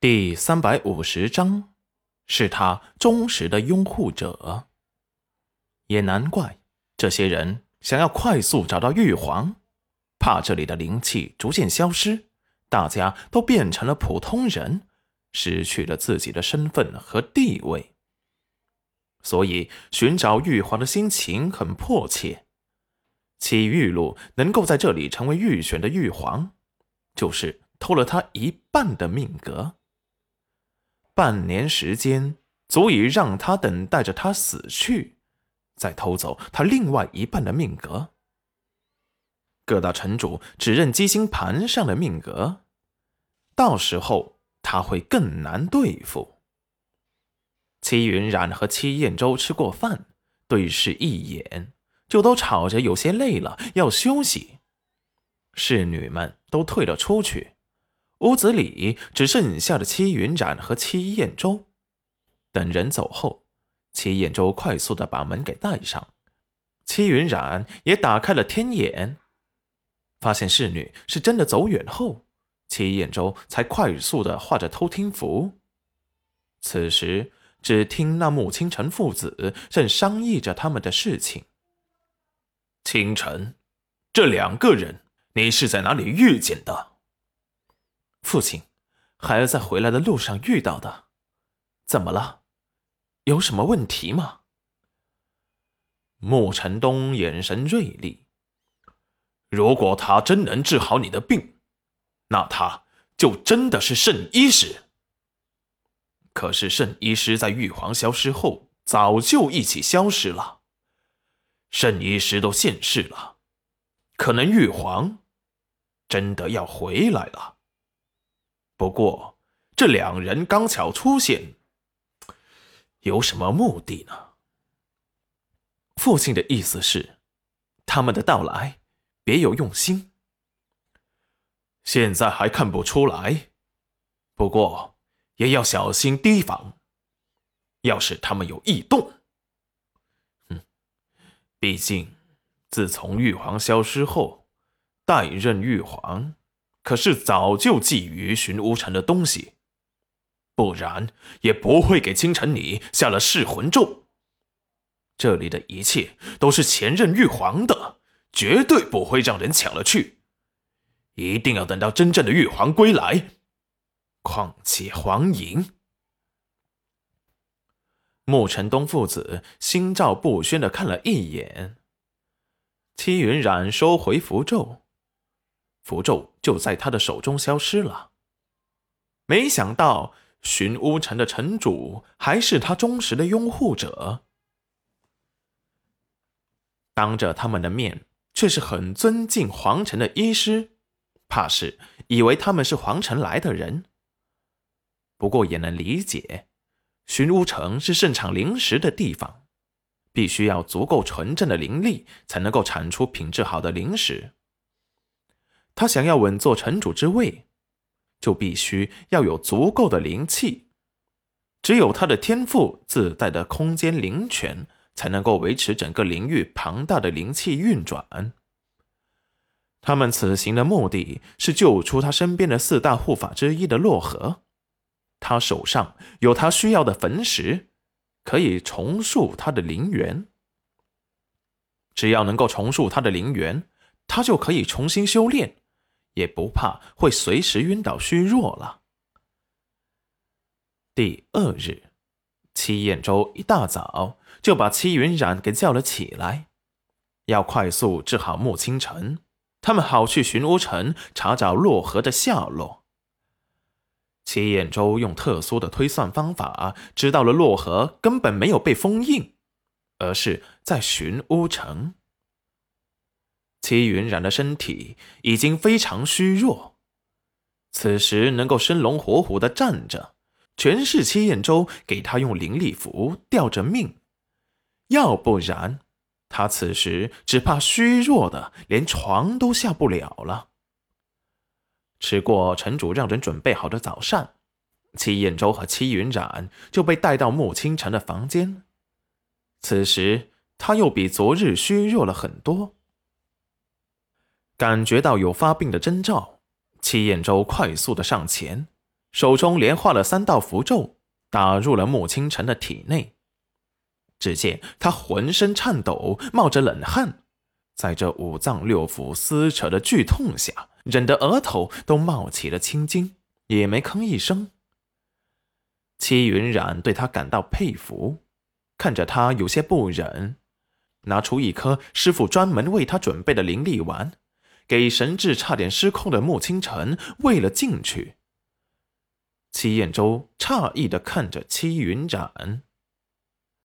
第三百五十章，是他忠实的拥护者。也难怪这些人想要快速找到玉皇，怕这里的灵气逐渐消失，大家都变成了普通人，失去了自己的身份和地位。所以寻找玉皇的心情很迫切。齐玉露能够在这里成为预选的玉皇，就是偷了他一半的命格。半年时间足以让他等待着他死去，再偷走他另外一半的命格。各大城主只认机星盘上的命格，到时候他会更难对付。戚云染和戚燕州吃过饭，对视一眼。就都吵着有些累了，要休息。侍女们都退了出去，屋子里只剩下了戚云染和戚燕州。等人走后，戚燕州快速的把门给带上，戚云染也打开了天眼，发现侍女是真的走远后，戚燕州才快速的画着偷听符。此时，只听那穆清晨父子正商议着他们的事情。清晨，这两个人你是在哪里遇见的？父亲，孩儿在回来的路上遇到的。怎么了？有什么问题吗？穆晨东眼神锐利。如果他真能治好你的病，那他就真的是圣医师。可是圣医师在玉皇消失后，早就一起消失了。圣医师都现世了，可能玉皇真的要回来了。不过这两人刚巧出现，有什么目的呢？父亲的意思是，他们的到来别有用心。现在还看不出来，不过也要小心提防。要是他们有异动。嗯毕竟，自从玉皇消失后，代任玉皇可是早就觊觎寻乌城的东西，不然也不会给清晨你下了噬魂咒。这里的一切都是前任玉皇的，绝对不会让人抢了去。一定要等到真正的玉皇归来。况且黄莹。穆晨东父子心照不宣的看了一眼，戚云染收回符咒，符咒就在他的手中消失了。没想到寻乌城的城主还是他忠实的拥护者，当着他们的面却是很尊敬皇城的医师，怕是以为他们是皇城来的人。不过也能理解。寻乌城是盛产灵石的地方，必须要足够纯正的灵力，才能够产出品质好的灵石。他想要稳坐城主之位，就必须要有足够的灵气。只有他的天赋自带的空间灵泉，才能够维持整个灵域庞大的灵气运转。他们此行的目的是救出他身边的四大护法之一的洛河。他手上有他需要的焚石，可以重塑他的灵元。只要能够重塑他的灵元，他就可以重新修炼，也不怕会随时晕倒虚弱了。第二日，戚燕州一大早就把戚云染给叫了起来，要快速治好穆清晨，他们好去寻乌城查找洛河的下落。齐彦州用特殊的推算方法，知道了洛河根本没有被封印，而是在寻乌城。戚云染的身体已经非常虚弱，此时能够生龙活虎的站着，全是齐彦州给他用灵力符吊着命，要不然他此时只怕虚弱的连床都下不了了。吃过城主让人准备好的早膳，戚彦州和戚云染就被带到穆清晨的房间。此时他又比昨日虚弱了很多，感觉到有发病的征兆，戚彦州快速的上前，手中连画了三道符咒，打入了穆清晨的体内。只见他浑身颤抖，冒着冷汗，在这五脏六腑撕扯的剧痛下，忍得额头都冒起了青筋，也没吭一声。戚云染对他感到佩服，看着他有些不忍，拿出一颗师傅专门为他准备的灵力丸，给神智差点失控的穆清晨喂了进去。戚彦周诧异的看着戚云染。